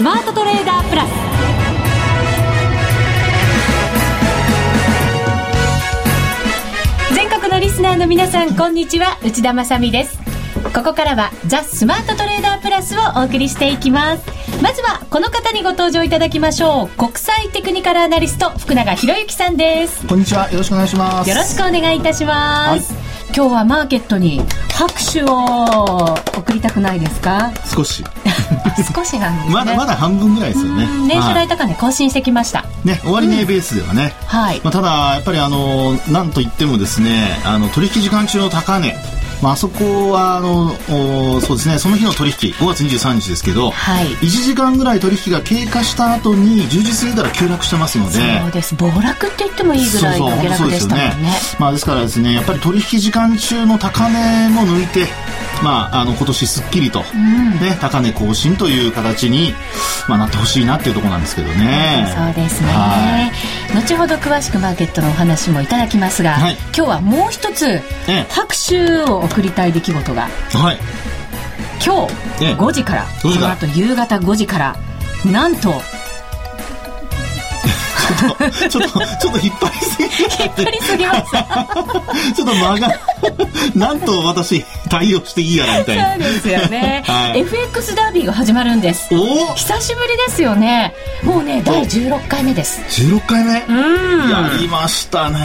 スマートトレーダープラス。全国のリスナーの皆さんこんにちは。内田まさです。ここからはザ・スマートトレーダープラスをお送りしていきます。まずはこの方にご登場いただきましょう。国際テクニカルアナリスト福永博之さんです。こんにちは。よろしくお願いします。よろしくお願いいたします、はい今日はマーケットに拍手を送りたくないですか？少し。少しなんですね。まだまだ半分ぐらいですよね。年初来高値更新してきました、ね終値ベースではね、はい、まあ、ただやっぱりあのなんといってもですねあの取引時間中の高値まあ、あそこはあのそうですね。その日の取引5月23日ですけど、はい、1時間ぐらい取引が経過した後に10時過ぎから急落してますのでそうです。暴落って言ってもいいぐらいの下落でしたもんね。まあ、ですからですねやっぱり取引時間中の高値も抜いてまあ、あの今年すっきりと、うん、ね、高値更新という形に、まあ、なってほしいなっていうところなんですけどね。そうですね、後ほど詳しくマーケットのお話もいただきますが、はい、今日はもう一つ、拍手を送りたい出来事が、はい、今日5時から、この後夕方5時からなんとちょっと、ちょっと、ちょっと引っ張りすぎ引っ張りすぎました。ちょっと間が、なんと私、対応していいやらみたいな。そうですよね。はい、FX ダービーが始まるんです。お久しぶりですよね。もうね、第16回目です。16回目？うん。やりましたね。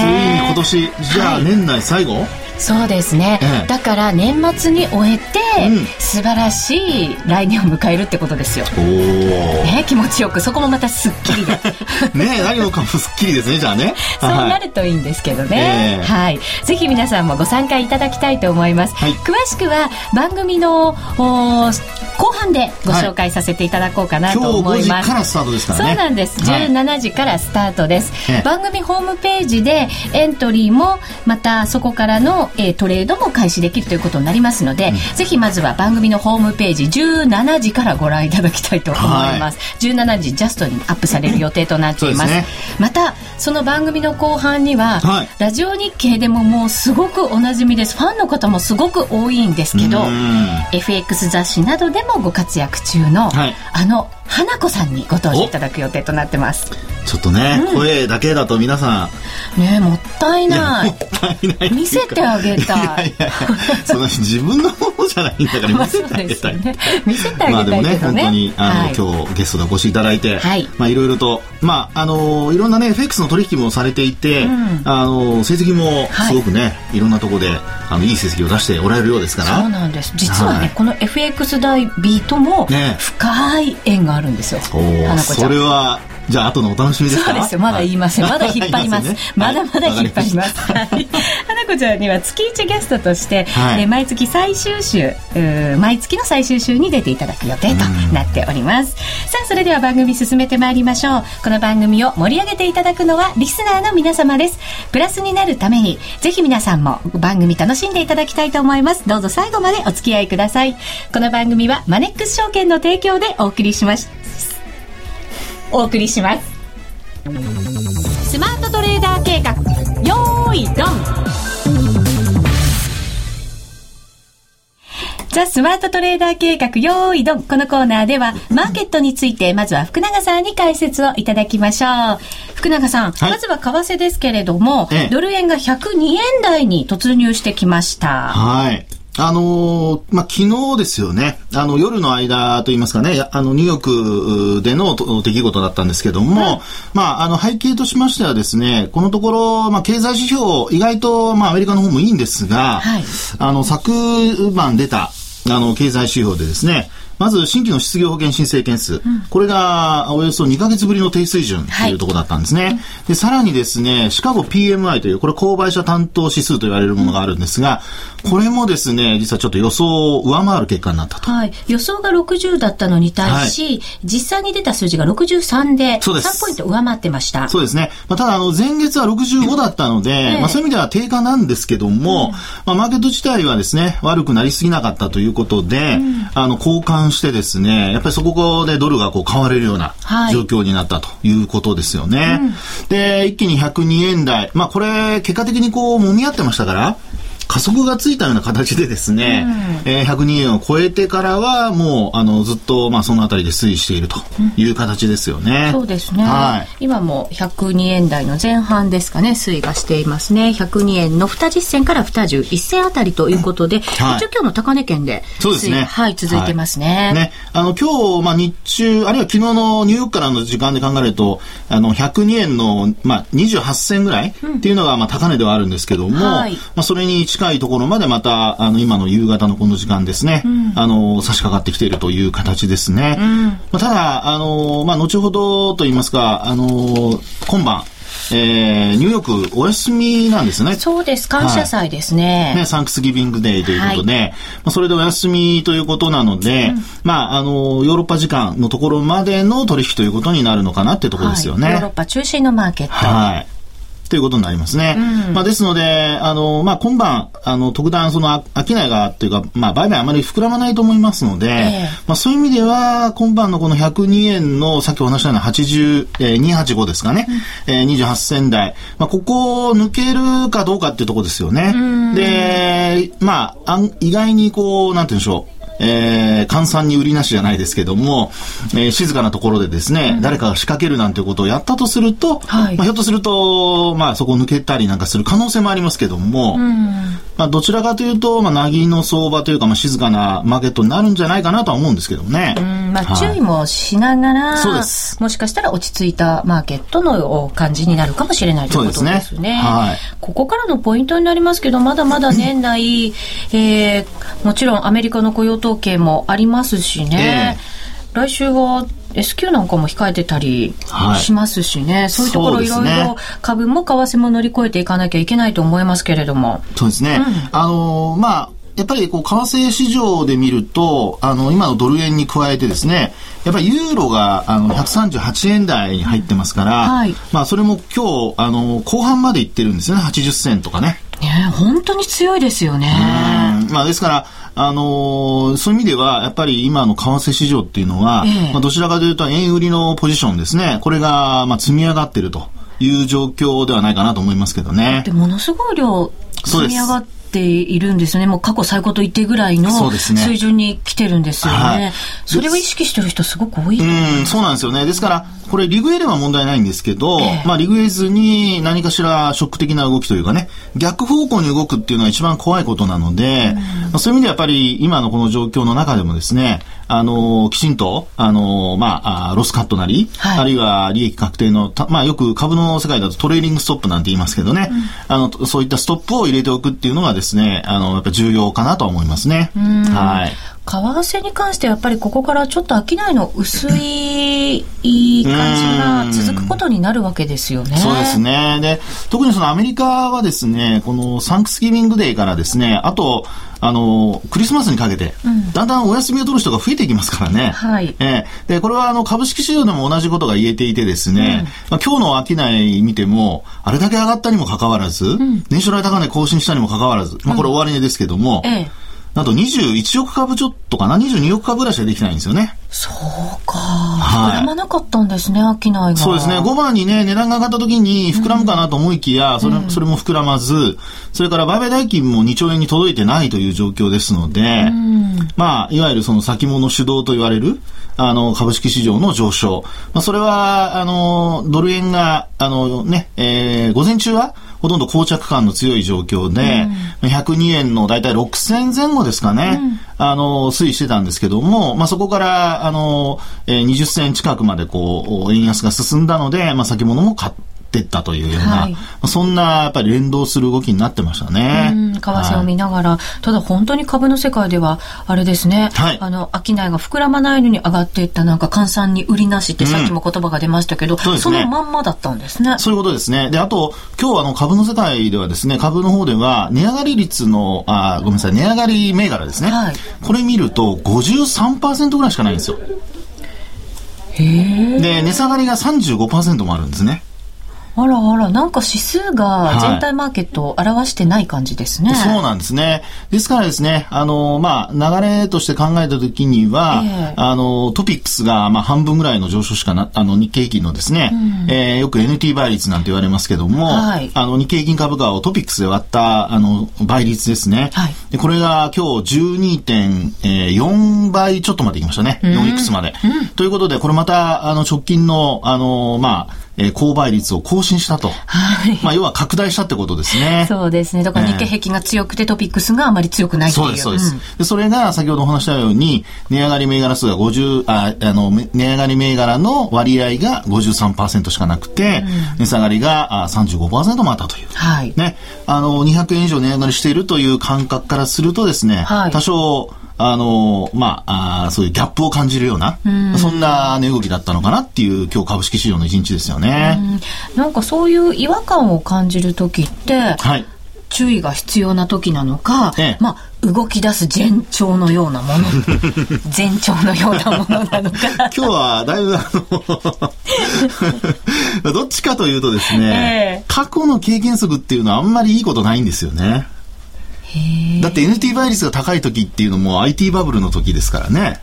ついに今年、じゃあ年内最後、はいそうですね、ええ、だから年末に終えて、うん、素晴らしい来年を迎えるってことですよ。お、ね、気持ちよく。そこもまたすっきりで。ね何もかもすっきりですねじゃあね。そうなるといいんですけどね、えー、はい。ぜひ皆さんもご参加いただきたいと思います、はい、詳しくは番組の後半でご紹介させていただこうかなと思います、はい、そうなんです。17時からスタートです、はい、番組ホームページでエントリーもまたそこからのえー、トレードも開始できるということになりますので、うん、ぜひまずは番組のホームページ17時からご覧いただきたいと思います、はい、17時ジャストにアップされる予定となっています、ね、またその番組の後半には、はい、ラジオ日経でももうすごくおなじみです。ファンの方もすごく多いんですけど FX 雑誌などでもご活躍中の、はい、あの花子さんにご登場いただく予定となってます。ちょっとね、うん、声だけだと皆さん。ねもったいない。もったいない見せてあげたい。いやいやその自分のものじゃないんだから見せてあげたい、ね、見せてあげたいまあ、でもね本当にあの、はい、今日ゲストでお越しいただいて、はい、まあいろいろとまああのいろんなね FX の取引もされていて、うん、あの成績もすごくね、はい、いろんなところであのいい成績を出しておられるようですから。そうなんです。実はね、はい、この FX ダイビーとも深い縁があるんですよ、ね、それはじゃあ後のお楽しみですか？そうですよ。まだ言いません、はい、まだ引っ張ります、ね、まだまだ引っ張ります、はい、花子ちゃんには月一ゲストとして、はい、え毎月最終週毎月の最終週に出ていただく予定となっております。さあそれでは番組進めてまいりましょう。この番組を盛り上げていただくのはリスナーの皆様です。プラスになるためにぜひ皆さんも番組楽しんでいただきたいと思います。どうぞ最後までお付き合いください。この番組はマネックス証券の提供でお送りしましたお送りします。スマートトレーダー計画。よーいドンザ・スマートトレーダー計画よーいどん。このコーナーでは、マーケットについて、まずは福永さんに解説をいただきましょう。福永さん、はい、まずは為替ですけれども、ええ、ドル円が102円台に突入してきました。はい。あのー、まあ、昨日ですよね、あの、夜の間といいますかね、あの、ニューヨークでの出来事だったんですけども、はい、まあ、あの、背景としましてはですね、このところ、まあ、経済指標、意外と、まあ、アメリカの方もいいんですが、はい、あの、昨晩出た、あの、経済指標でですね、まず新規の失業保険申請件数、うん、これがおよそ2か月ぶりの低水準というところだったんですね。はい、で、さらにですね、シカゴ PMI という、これ購買者担当指数と言われるものがあるんですが、これもですね、実はちょっと予想を上回る結果になったと。はい。予想が60だったのに対し、はい、実際に出た数字が63で、そうです3ポイント上回ってました。そうですね。まあ、ただ、あの、前月は65だったので、えー、まあ、そういう意味では低下なんですけども、うん、まあ、マーケット自体はですね、悪くなりすぎなかったということで、うん、あの、交換してですね、やっぱりそこでドルがこう買われるような状況になったということですよね。はいうん、で、一気に102円台。まあ、これ、結果的にこう、揉み合ってましたから、加速がついたような形でですね、うん、えー、102円を超えてからはもうあのずっとまあそのあたりで推移しているという形ですよね。うん、そうですね。はい、今も102円台の前半ですかね推移がしていますね。102円の二十銭から二十一銭あたりということで、はい、一応今日の高値圏でそうですね。はい続いてますね。はい、ねあの今日まあ日中あるいは昨日のニューヨークからの時間で考えるとあの102円のまあ28銭ぐらいっていうのがまあ高値ではあるんですけども、はい、まあそれに近いところまでまた、あの、今の夕方のこの時間ですね、うん、あの、差し掛かってきているという形ですね。うん、まあ、ただ、あの、まあ、後ほどと言いますか、あの、今晩、えー、ニューヨークお休みなんですね。そうです。感謝祭ですね。はい、ね、サンクスギビングデーということで、はい、まあ、それでお休みということなので、うん、まあ、あの、ヨーロッパ時間のところまでの取引ということになるのかなっていうところですよね。はい、ヨーロッパ中心のマーケット。はい。ということになりますね。うん、まあ、ですので、あの、まあ、今晩、あの、特段、その、商いが、っていうか、まあ、売買あまり膨らまないと思いますので、えー、まあ、そういう意味では、今晩のこの102円の、さっきお話したような80、えー、285ですかね、うん、えー、28銭台、まあ、ここを抜けるかどうかっていうところですよね。で、まあ、意外にこう、なんて言うんでしょう。えー、換算に売りなしじゃないですけども、えー、静かなところでですね、うん、誰かが仕掛けるなんてことをやったとすると、はい、まあ、ひょっとすると、まあ、そこを抜けたりなんかする可能性もありますけども、うん、まあ、どちらかというと、まあ、なぎの相場というか、まあ、静かなマーケットになるんじゃないかなとは思うんですけどね。うん、まあ、注意もしながら、はい、そうです。もしかしたら落ち着いたマーケットの感じになるかもしれないということですね。すねはい。ここからのポイントになりますけど、まだまだ年内、えー、もちろんアメリカの雇用統計もありますしね、えー、来週は S q なんかも控えてたりしますしね、はい、そういうところいろいろ株も為替も乗り越えていかなきゃいけないと思いますけれども。そうですね。うん、あのー、まあ、やっぱりこう、為替市場で見ると、あの、今のドル円に加えてですね、やっぱりユーロがあの138円台に入ってますから、はい、まあそれも今日、あの、後半までいってるんですよね、80銭とかね。ね本当に強いですよね。まあですから、あのー、そういう意味では、やっぱり今の為替市場っていうのは、えまあ、どちらかというと円売りのポジションですね。これが、まあ、積み上がってるという状況ではないかなと思いますけどね。で、ものすごい量、積み上がってているんですね。もう過去最高と言ってぐらいの水準に来てるんですよね。そ、ねはい、それを意識してる人すごく多いうん、そうなんですよね。ですから、これリグエれば問題ないんですけど、えー、まあリグエずに何かしらショック的な動きというかね、逆方向に動くっていうのは一番怖いことなので、うん、そういう意味ではやっぱり今のこの状況の中でもですね、あの、きちんと、あの、まあ、ロスカットなり、はい、あるいは利益確定の、まあ、よく株の世界だとトレーリングストップなんて言いますけどね、うん、あの、そういったストップを入れておくっていうのがですね、あの、やっぱ重要かなと思いますね。はい。為替に関してはやっぱりここからちょっと商いの薄い感じが続くことになるわけですよね。そうですね。で、特にそのアメリカはですね、このサンクスギビングデーからですね、あと、あの、クリスマスにかけて、だんだんお休みを取る人が増えていきますからね。はい。えー、で、これはあの、株式市場でも同じことが言えていてですね、うん、まあ、今日の商い見ても、あれだけ上がったにもかかわらず、うん、年初来高値更新したにもかかわらず、まあ、これ終値ですけども、ええなんと21億株ちょっとかな、22億株ぐらいしかできないんですよね。そうか。膨らまなかったんですね、はい、商いが。そうですね。5番にね、値段が上がった時に膨らむかなと思いきや、うん、それ、それも膨らまず、それから売買代金も2兆円に届いてないという状況ですので、うん、まあ、いわゆるその先物主導と言われる、あの、株式市場の上昇。まあ、それは、あの、ドル円が、あのね、えー、午前中は、ほとんど膠着感の強い状況で、うん、102円の大体6000前後ですかね、うん、あの、推移してたんですけども、まあ、そこから、あの、えー、20銭近くまでこう、円安が進んだので、まあ、先物も買って、ってったというような、はい、そんなやっぱり連動する動きになってましたね。為替を見ながら、はい、ただ本当に株の世界では、あれですね、はい、あの、商いが膨らまないのに上がっていったなんか換算に売りなしってさっきも言葉が出ましたけど、うんそね、そのまんまだったんですね。そういうことですね。で、あと、今日あの株の世界ではですね、株の方では値上がり率の、あ、ごめんなさい、値上がり銘柄ですね。はい、これ見ると53%ぐらいしかないんですよ。で、値下がりが35%もあるんですね。あらあら、なんか指数が全体マーケットを表してない感じですね。はい、そうなんですね。ですからですね、あの、まあ、流れとして考えたときには、えー、あの、トピックスが、まあ、半分ぐらいの上昇しかな、あの、日経平均のですね、うん、えー、よく NT 倍率なんて言われますけども、はい、あの、日経平均株価をトピックスで割った、あの、倍率ですね。はい、でこれが今日12.4倍ちょっとまでいきましたね。うん、4X まで、うん。ということで、これまた、あの、直近の、あの、まあ、えー、購買率を更新したと。はい。まあ、要は拡大したってことですね。そうですね。だから日経平均が強くてトピックスがあまり強くないっていう。そうです、そうです。うん、でそれが先ほどお話したように、値上がり銘柄数が50、あ、あの、値上がり銘柄の割合が53%しかなくて、うん、値下がりがあ35%もあったという。はい。ね。あの、200円以上値上がりしているという感覚からするとですね、はい、多少、あの、まあ、あそういうギャップを感じるような、うそんな値動きだったのかなっていう今日株式市場の一日ですよね。んなんかそういう違和感を感じる時って、はい。注意が必要な時なのか、ええ、まあ、動き出す前兆のようなもの、前兆のようなものなのか。今日はだいぶあの どっちかというとですね、え、過去の経験則っていうのはあんまりいいことないんですよね。だって NT 倍率が高い時っていうのも IT バブルの時ですからね。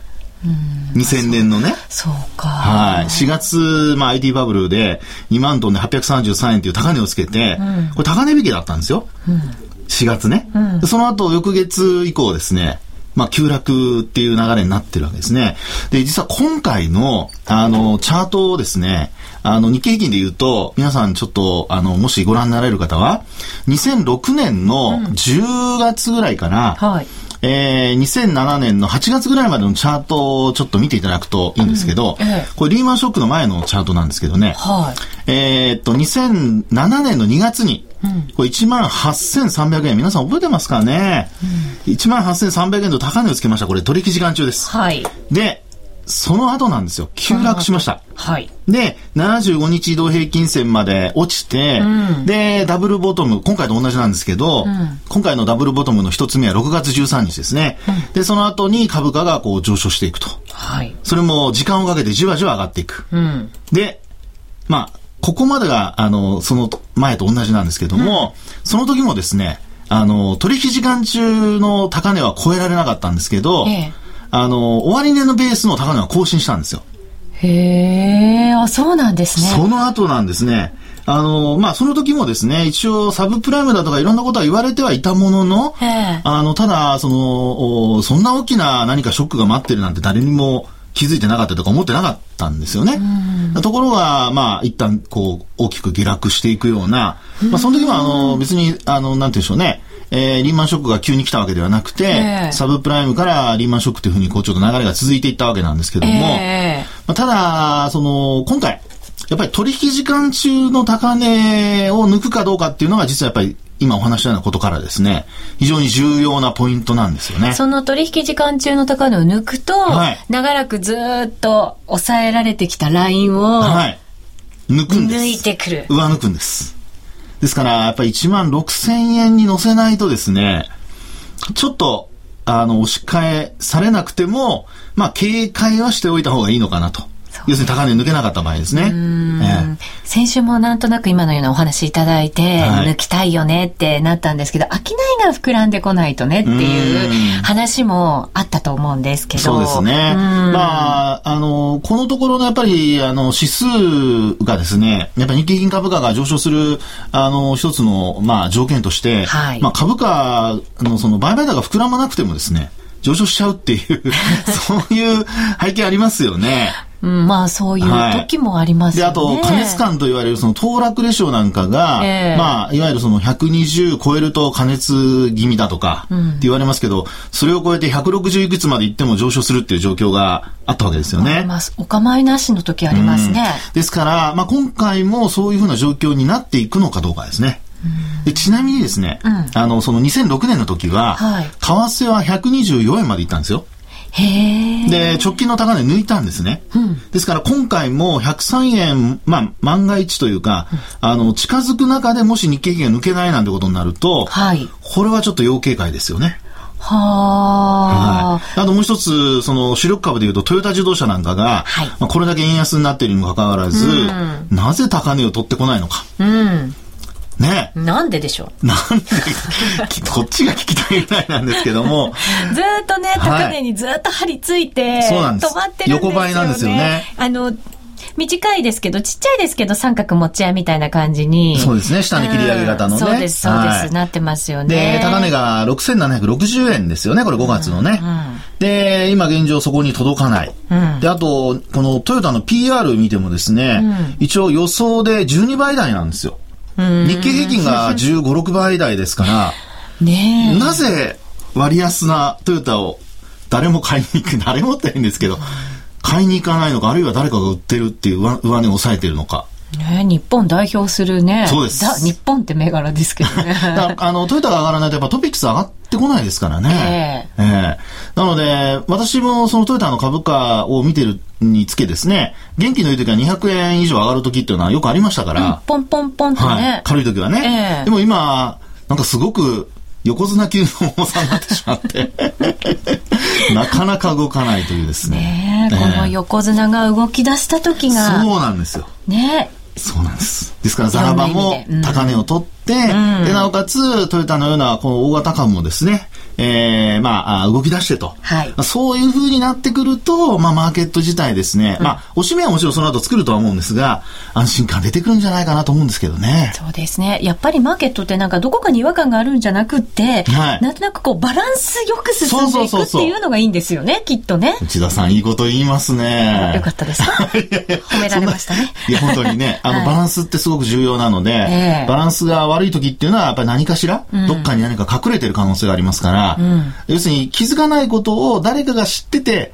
2000年のね。そうか。はい。4月、まあ IT バブルで2万トンで833円っていう高値をつけて、うん、これ高値引きだったんですよ。うん、4月ね、うん、その後翌月以降ですね、まあ、急落っていう流れになってるわけですね。で、実は今回の、あの、チャートをですね、あの、日経平均で言うと、皆さんちょっと、あの、もしご覧になられる方は、2006年の10月ぐらいから、うん、はい。えー、2007年の8月ぐらいまでのチャートをちょっと見ていただくといいんですけど、うんええ、これリーマンショックの前のチャートなんですけどね、はい、えー、っと、2007年の2月に、うん、これ1万8300円、皆さん覚えてますかね、うん、?1 万8300円と高値をつけました。これ取引時間中です。はい。で、その後なんですよ。急落しました。はい。で、75日移動平均線まで落ちて、うん、で、ダブルボトム、今回と同じなんですけど、うん、今回のダブルボトムの一つ目は6月13日ですね。うん、で、その後に株価がこう上昇していくと。はい。それも時間をかけてじわじわ上がっていく。うん、で、まあ、ここまでが、あの、その前と同じなんですけども、その時もですね、あの、取引時間中の高値は超えられなかったんですけど、ええあの、終値のベースの高値は更新したんですよ。へえ、あ、そうなんですね。その後なんですね。あの、まあ、その時もですね、一応サブプライムだとかいろんなことは言われてはいたものの、あの、ただ、その、そんな大きな何かショックが待ってるなんて誰にも気づいてなかったとか思ってなかったんですよね。ところが、まあ、一旦こう、大きく下落していくような、まあ、その時もあの、別に、あの、なんていうんでしょうね、えー、リーマンショックが急に来たわけではなくて、えー、サブプライムからリーマンショックというふうにこうちょっと流れが続いていったわけなんですけども、えー、まあ、ただ、その、今回、やっぱり取引時間中の高値を抜くかどうかっていうのが実はやっぱり今お話したようなことからですね、非常に重要なポイントなんですよね。その取引時間中の高値を抜くと、はい、長らくずっと抑えられてきたラインを、はい、抜くんです。抜いてくる。上抜くんです。ですから、やっぱり1万6000円に乗せないとですね、ちょっと、あの、押し替えされなくても、まあ、警戒はしておいた方がいいのかなと。要するに高値抜けなかった場合ですね。え先週もなんとなく今のようなお話いただいて、はい、抜きたいよねってなったんですけど、商いが膨らんでこないとねっていう話もあったと思うんですけど。そうですね。まあ、あの、このところのやっぱり、あの、指数がですね、やっぱり日経平均株価が上昇する、あの、一つの、まあ、条件として、はい、まあ、株価のその売買高が膨らまなくてもですね、上昇しちゃうっていう そういう背景ありますよね。うん、まあそういう時もありますね。はい、で、あと、加熱感と言われるその騰落レシオなんかが、えー、まあ、いわゆるその120超えると加熱気味だとか、って言われますけど、うん、それを超えて160いくつまでいっても上昇するっていう状況があったわけですよね。まあ、お構いなしの時ありますね。うん、ですから、まあ今回もそういうふうな状況になっていくのかどうかですね。でちなみにですね、うん、あの、その2006年の時は、はい、為替は124円までいったんですよ。で、直近の高値抜いたんですね。うん、ですから今回も103円、まあ、万が一というか、うん、あの、近づく中でもし日経平均が抜けないなんてことになると、はい、これはちょっと要警戒ですよね。はあ、はい。あともう一つ、その主力株でいうとトヨタ自動車なんかが、はい、まあ、これだけ円安になっているにもかかわらず、うん、なぜ高値を取ってこないのか。うん。ねなんででしょう？なんで、こっちが聞きたいぐらいなんですけども。ずっとね、高値にずっと張り付いて、そうなんです。止まってるんですよ、ね。横ばいなんですよね。あの、短いですけど、ちっちゃいですけど、三角持ち合いみたいな感じに。そうですね。下に切り上げ型のね。そうです、そうです、はい、なってますよね。で、高値が6760円ですよね。これ5月のね。うんうん、で、今現状そこに届かない。うん、で、あと、このトヨタの PR 見てもですね、一応予想で12倍台なんですよ。日経平均が15、6倍台ですから、ねなぜ割安なトヨタを誰も買いに行く、誰もっていいんですけど、買いに行かないのか、あるいは誰かが売ってるっていう上値を抑えてるのか。ね、日本代表するね。そうです。日本って銘柄ですけどね。あの、トヨタが上がらないとやっぱトピックス上がってこないですからね。えー、えー、なので、私もそのトヨタの株価を見てるにつけですね、元気のいい時は200円以上上がる時っていうのはよくありましたから。うん、ポンポンポンとね。はい、軽い時はね。えー、でも今、なんかすごく横綱級の重さになってしまって、なかなか動かないというですね。ねこの横綱が動き出した時が。そうなんですよ。ねそうなんです。ですからザラバも高値を取って、うん、で、なおかつトヨタのようなこの大型株もですね、えー、まあ、動き出してと。はい。そういう風になってくると、まあ、マーケット自体ですね、うん、まあ、おしめはもちろんその後作るとは思うんですが、安心感出てくるんじゃないかなと思うんですけどね。そうですね。やっぱりマーケットってなんかどこかに違和感があるんじゃなくて、はい。なんとなくこう、バランスよく進んでいくっていうのがいいんですよね、きっとね。内田さん、いいこと言いますね。よかったです。褒められましたね。いや、本当にね、あの、バランスってすごく重要なので、えー、バランスが悪い時っていうのは、やっぱり何かしら、うん、どっかに何か隠れてる可能性がありますから、うん、要するに気づかないことを誰かが知ってて、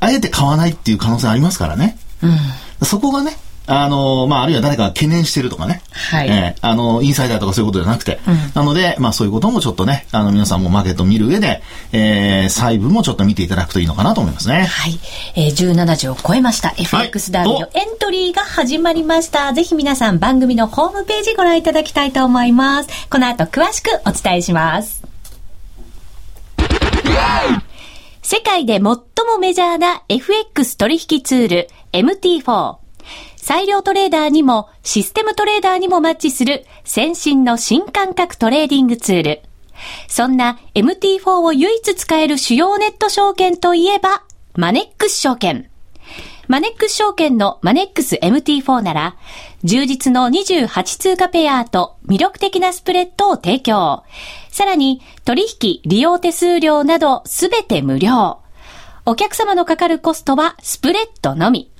あえて買わないっていう可能性ありますからね。うん、そこがね、あの、まあ、あるいは誰かが懸念してるとかね。はい。えー、あの、インサイダーとかそういうことじゃなくて。うん、なので、まあ、そういうこともちょっとね、あの、皆さんもマーケットを見る上で、えー、細部もちょっと見ていただくといいのかなと思いますね。はい。えー、17時を超えました。FX ダービーのエントリーが始まりました。ぜひ皆さん番組のホームページご覧いただきたいと思います。この後詳しくお伝えします。世界で最もメジャーな FX 取引ツール MT4。裁量トレーダーにもシステムトレーダーにもマッチする先進の新感覚トレーディングツール。そんな MT4 を唯一使える主要ネット証券といえば、マネックス証券。マネックス証券のマネックス MT4 なら、充実の28通貨ペアと魅力的なスプレッドを提供。さらに、取引、利用手数料などすべて無料。お客様のかかるコストはスプレッドのみ。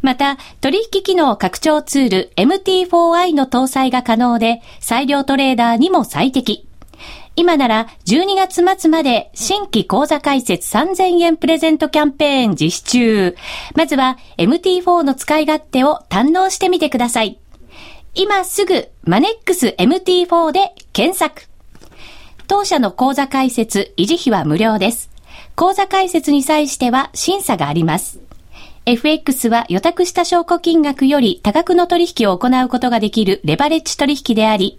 また、取引機能拡張ツール MT4i の搭載が可能で、裁量トレーダーにも最適。今なら12月末まで新規講座開設3000円プレゼントキャンペーン実施中。まずは MT4 の使い勝手を堪能してみてください。今すぐマネックス MT4 で検索。当社の講座開設、維持費は無料です。講座開設に際しては審査があります。FX は予託した証拠金額より多額の取引を行うことができるレバレッジ取引であり、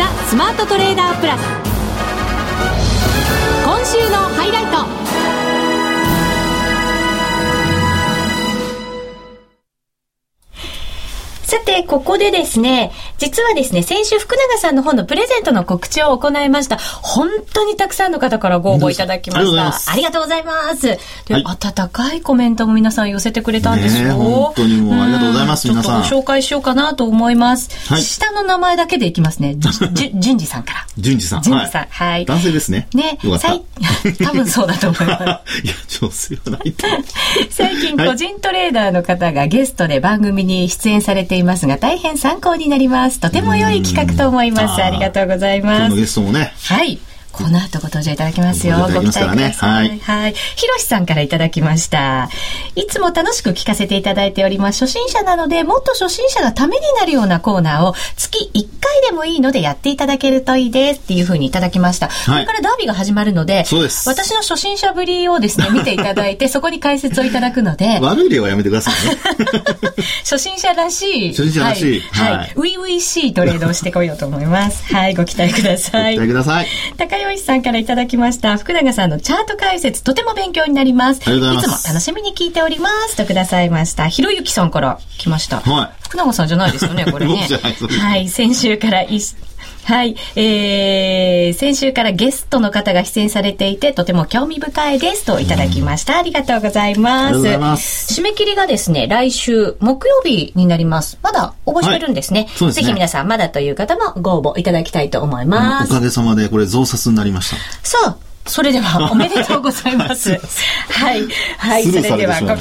ザ・スマートトレーダープラス。今週のハイライト。さて、ここでですね、実はですね、先週福永さんの方のプレゼントの告知を行いました。本当にたくさんの方からご応募いただきました。ありがとうございます。で、はい、温かいコメントも皆さん寄せてくれたんですよ。本当にもうありがとうございます、皆さん。ちょっとご紹介しようかなと思います。はい、下の名前だけでいきますね。じゅ、じゅんじさんから。じゅんじさん。じゅんじさん。はい。男性ですね。ね。よかった。多分そうだと思います。いや、女性はないと。最近、個人トレーダーの方がゲストで番組に出演されていますが、大変参考になります。とても良い企画と思います。ありがとうございます。ゲストもね。はい。この後ご登場いただきますよ。ご期待ください。はい。ひろしさんからいただきました。いつも楽しく聞かせていただいております。初心者なので、もっと初心者がためになるようなコーナーを月1回でもいいのでやっていただけるといいですっていうふうにいただきました。はい、これからダービーが始まるので、そうです私の初心者ぶりをですね、見ていただいて、そこに解説をいただくので。悪い例はやめてくださいね。初心者らしい。初心者らしい。はい。はい。ウィウィしいトレードをしてこようと思います。はい、ご期待ください。ご期待ください。高吉さんからいただきました。福永さんのチャート解説、とても勉強になります。いつも楽しみに聞いております。とくださいました。ひろゆきさんから来ました。はい。福永さんじゃないですよね、これね。はい、先週からはい、えー、先週からゲストの方が出演されていて、とても興味深いですといただきました。ありがとうございます。ます締め切りがですね、来週木曜日になります。まだ応募してるんですね。はい、ぜひ皆さん、まだという方もご応募いただきたいと思います。おかげさまでこれ増刷になりました。そう。それでは おめでとうございます。はい。はい。それではここ。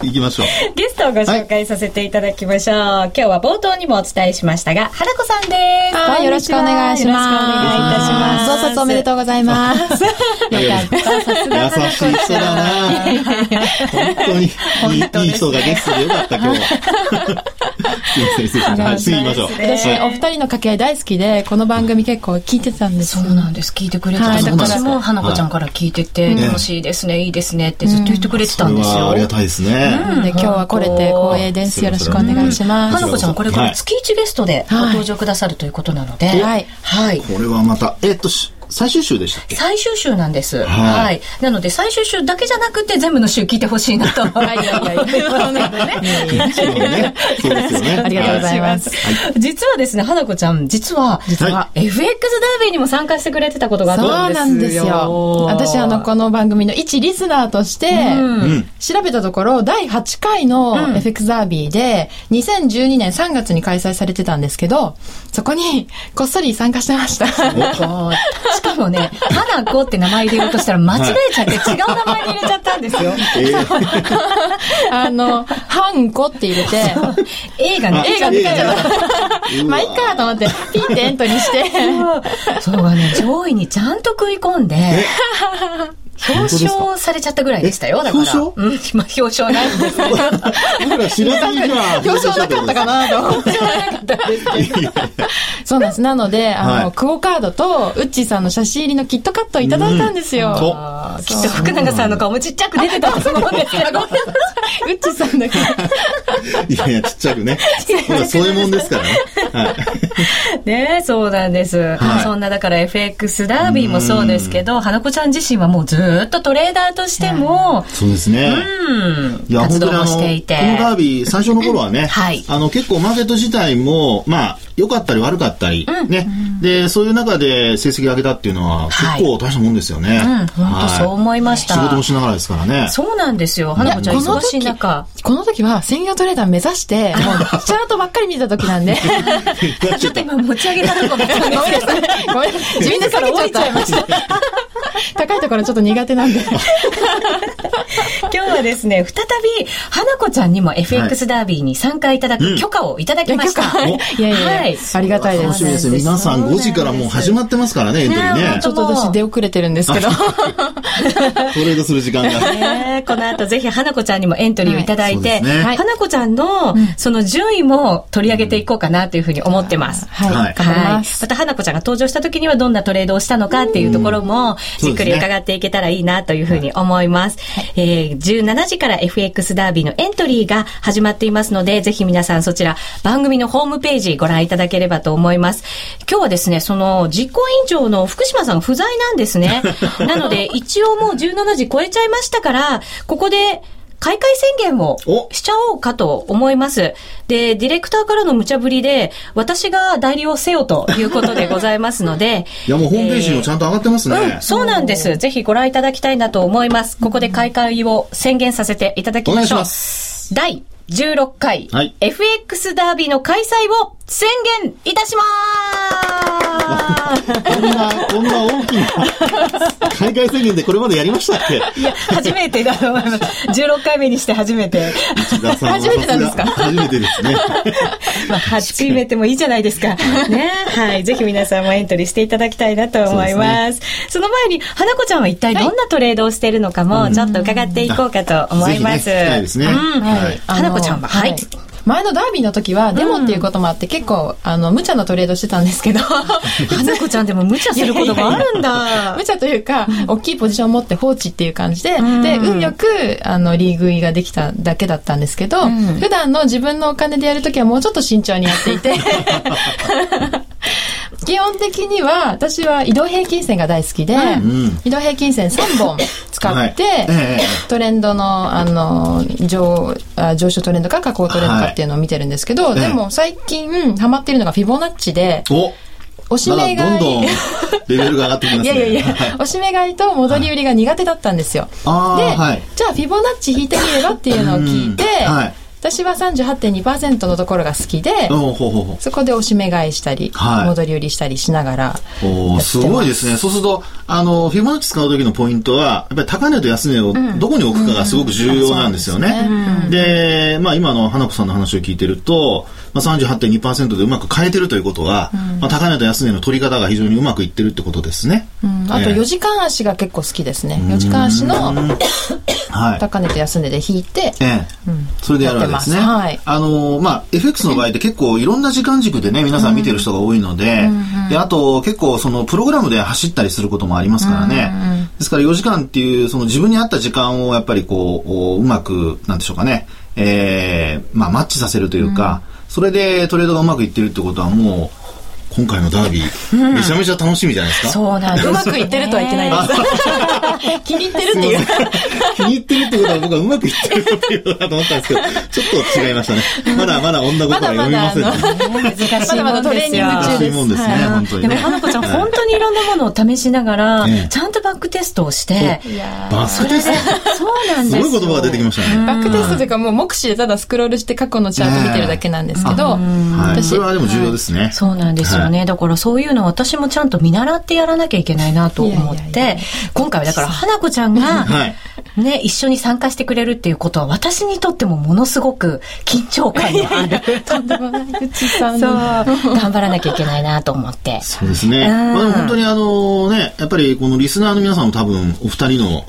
行きましょう。ゲストをご紹介させていただきましょう。はい、今日は冒頭にもお伝えしましたが、花子さんです。はい。よろしくお願いします。よろしくお願いいたします。増刷おめでとうございます。よかった。さすが優しい人だな 本当にいい人がゲストでよかった、今日は。次行きましょう。私、お二人の掛け合い大好きで、この番組結構聞いてたんですそうなんです。聞いてくれてた。私も花子ちゃんから聞いてて、楽しいですね、いいですねってずっと言ってくれてたんですよ。ありがたいですね。で、今日は来れて光栄です。よろしくお願いします。花子ちゃんこれから月1ゲストでご登場くださるということなので、はい。はい。これはまた、えっと、最終週でしたっけ？最終週なんです、はい。はい。なので最終週だけじゃなくて全部の週聞いてほしいなと。はい、いやいね。そうですよね。ありがとうございます。実はですね、花子ちゃん、実は、実は、FX ダービーにも参加してくれてたことがあったんですよ。そうなんですよ。私、あの、この番組の一リスナーとして、調べたところ、第8回の FX ダービーで、2012年3月に開催されてたんですけど、そこに、こっそり参加してました。かもね、花子って名前入れようとしたら間違えちゃって違う名前入れちゃったんですよ。えー、あの、ハンコって入れて、映画の映画見ちゃった。まあいいかと思って、ピンってエントリーして。そう。がね、上位にちゃんと食い込んで、表彰されちゃったぐらいでしたよ、だから。表彰？うん、まあ表彰ないんですけど。僕ら知らずに 表彰なかったかなと。そうなんです。なので、あの、クオカードと、ウッチーさんの写真入りのキットカットをいただいたんですよ。きっと福永さんの顔もちっちゃく出てたと思うんですけど、ウッチーさんだけ。いやいや、ちっちゃくね。そういうもんですからね。ねそうなんです。そんな、だから FX ダービーもそうですけど、花子ちゃん自身はもうずっとトレーダーとしても、そうですね。うん。いや、活動もしていて。このダービー、最初の頃はね、はい。あの、結構マーケット自体も、まあ、良かったり悪かったり、ね。で、そういう中で成績上げたっていうのは、結構大したもんですよね。うん、本当そう思いました。仕事もしながらですからね。そうなんですよ。花子ちゃん忙しい中。この時は専業トレーダー目指して、もう、チャートばっかり見た時なんで。ちょっと今持ち上げたとこ見たんですけど。ごめんなさい。自分で下げちゃいました。高いところちょっと苦手なんで。今日はですね、再び、花子ちゃんにも FX ダービーに参加いただく許可をいただきました。いやいやはい。ありがたいです。楽しみです。皆さん5時からもう始まってますからね、エントリーね。ちょっと私出遅れてるんですけど。トレードする時間が。ねこの後ぜひ花子ちゃんにもエントリーをいただいて、花子ちゃんのその順位も取り上げていこうかなというふうに思ってます。はい。頑張ります。また花子ちゃんが登場した時にはどんなトレードをしたのかっていうところも、じっくり伺っていけたらいいなというふうに思います。えー、17時から FX ダービーのエントリーが始まっていますので、ぜひ皆さんそちら番組のホームページご覧いただければと思います。今日はですね、その実行委員長の福島さん不在なんですね。なので、一応もう17時超えちゃいましたから、ここで開会宣言をしちゃおうかと思います。で、ディレクターからの無茶ぶりで、私が代理をせよということでございますので。いや、もうホームページもちゃんと上がってますね、えーうん、そうなんです。ぜひご覧いただきたいなと思います。ここで開会を宣言させていただきましょう。第16回、はい、FX ダービーの開催を宣言いたしますこんな、こんな大きな、海外宣言でこれまでやりましたっけ？いや、初めてだと思います。16回目にして初めて。初めてなんですか？初めてですね。まあ、初めてもいいじゃないですか。ね。はい。ぜひ皆さんもエントリーしていただきたいなと思います。そ、ね,、の前に、花子ちゃんは一体どんなトレードをしているのかも、ちょっと伺っていこうかと思います。ね、ですね。うん。はい。花子ちゃんは、はい。前のダービーの時はデモっていうこともあって、結構あの無茶なトレードしてたんですけど。花子ちゃんでも無茶することがあるんだ。無茶というか、大きいポジションを持って放置っていう感じで、で運よくあのリーグ入ができただけだったんですけど、うん、普段の自分のお金でやるときはもうちょっと慎重にやっていて 基本的には私は移動平均線が大好きで、うん、移動平均線3本使って、はい。トレンドのあの上あ上昇トレンドか下降トレンドかっていうのを見てるんですけど、はい、でも最近ハマってるのがフィボナッチで。おしめ買い。どんどんレベルが上がってきますね。いやいやいや、おしめ買いと戻り売りが苦手だったんですよ。で、はい、じゃあフィボナッチ引いてみればっていうのを聞いて、はい私は38.2%のところが好きで、そこでおしめ買いしたり、はい、戻り売りしたりしながらおす。ごいですね。そうすると、あの、フィボナッチ使う時のポイントは、やっぱり高値と安値をどこに置くかがすごく重要なんですよね。うん、で、まあ今の花子さんの話を聞いてると、まあ、38.2%でうまく変えてるということは、うん、まあ、高値と安値の取り方が非常にうまくいってるってことですね。うん、あと4時間足が結構好きですね。4時間足の 高値と安値で引いて、ええ。うん、それでやるわけですね。はい、あのまあ、FX の場合って結構いろんな時間軸でね、皆さん見てる人が多いので、であと結構そのプログラムで走ったりすることもありますからね。ですから4時間っていうその自分に合った時間をやっぱりこう、うまく、なんでしょうかね、えー、まあマッチさせるというか、それでトレードがうまくいってるってことはもう、今回のダービー、うん、めちゃめちゃ楽しみじゃないですか？そうなんです。うまくいってるとは言ってないです。気に入ってるっていう。気に入ってるってことは僕はうまくいってるっていうと思ったんですけど、ちょっと違いましたね。まだまだ女心は読みません、ね。難しいもんですよ。難しいもんですね、本当に、でも、花子ちゃん、本当にいろんなものを試しながら、ちゃんとバックテストをして。バックテスト？そうなんですすごい言葉が出てきましたね。バックテストというか、もう目視でただスクロールして過去のチャート見てるだけなんですけど、はい、それはでも重要ですね。そうなんですよね。だからそういういうのを私もちゃんと見習ってやらなきゃいけないなと思って、今回はだから花子ちゃんが、ね、一緒に参加してくれるっていうことは私にとってもものすごく緊張感がある。とんでもない、さん。そう、頑張らなきゃいけないなと思って。そうですね。まあ、でも本当にあのね、やっぱりこのリスナーの皆さんも多分お二人の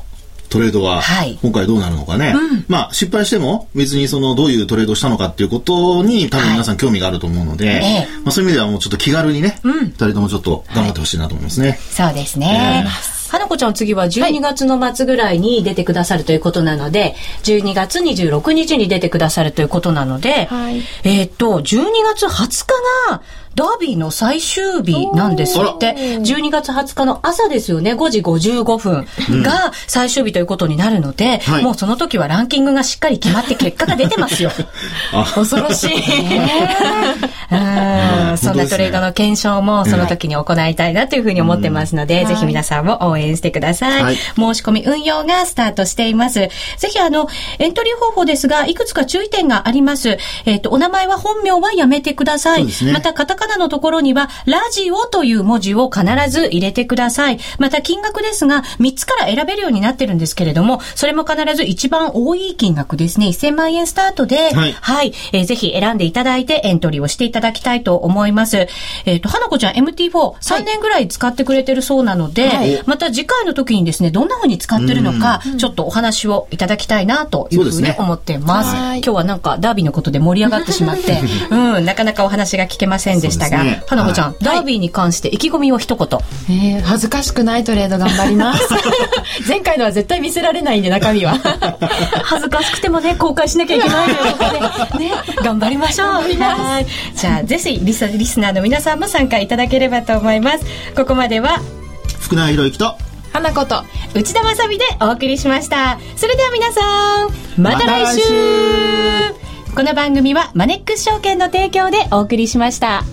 トレードは、今回どうなるのかね。はいうん、まあ、失敗しても、別にその、どういうトレードをしたのかっていうことに、多分皆さん興味があると思うので、はい、まあ、そういう意味ではもうちょっと気軽にね、二、うん、人ともちょっと頑張ってほしいなと思いますね。はい、そうですね。えー花子ちゃん次は12月の末ぐらいに出てくださるということなので、はい、12月26日に出てくださるということなので、はい、えっ、と、12月20日が、ダービーの最終日なんですって、12月20日の朝ですよね、5時55分が最終日ということになるので、うん、もうその時はランキングがしっかり決まって結果が出てますよ。恐ろしい。そんなトレードの検証もその時に行いたいなというふうに思ってますので、うん、ぜひ皆さんも応援してください。はい、申し込み運用がスタートしています。ぜひあの、エントリー方法ですが、いくつか注意点があります。えっ、ー、と、お名前は本名はやめてください。ね、また、カタカカナのところには、ラジオという文字を必ず入れてください。また金額ですが、3つから選べるようになってるんですけれども、それも必ず一番多い金額ですね。1000万円スタートで、はい、はい、えー、ぜひ選んでいただいてエントリーをしていただきたいと思います。えっ、ー、と、花子ちゃん MT4、3年ぐらい使ってくれてるそうなので、はい、また次回の時にですね、どんな風に使ってるのか、ちょっとお話をいただきたいなというふうに思ってます。すね、今日はなんかダービーのことで盛り上がってしまって、うん、なかなかお話が聞けませんでしたが、ね、花子ちゃん、はい、ダービーに関して意気込みを一言。えー、恥ずかしくないトレード頑張ります。前回のは絶対見せられないんで、中身は。恥ずかしくてもね、公開しなきゃいけないということで、ね、頑張りましょう。はい。じゃあ、ぜひリス、リスナーの皆さんも参加いただければと思います。ここまでは、福永博之と、花子と内田まさみでお送りしましたそれでは皆さんまた来週ま、この番組はマネックス証券の提供でお送りしました。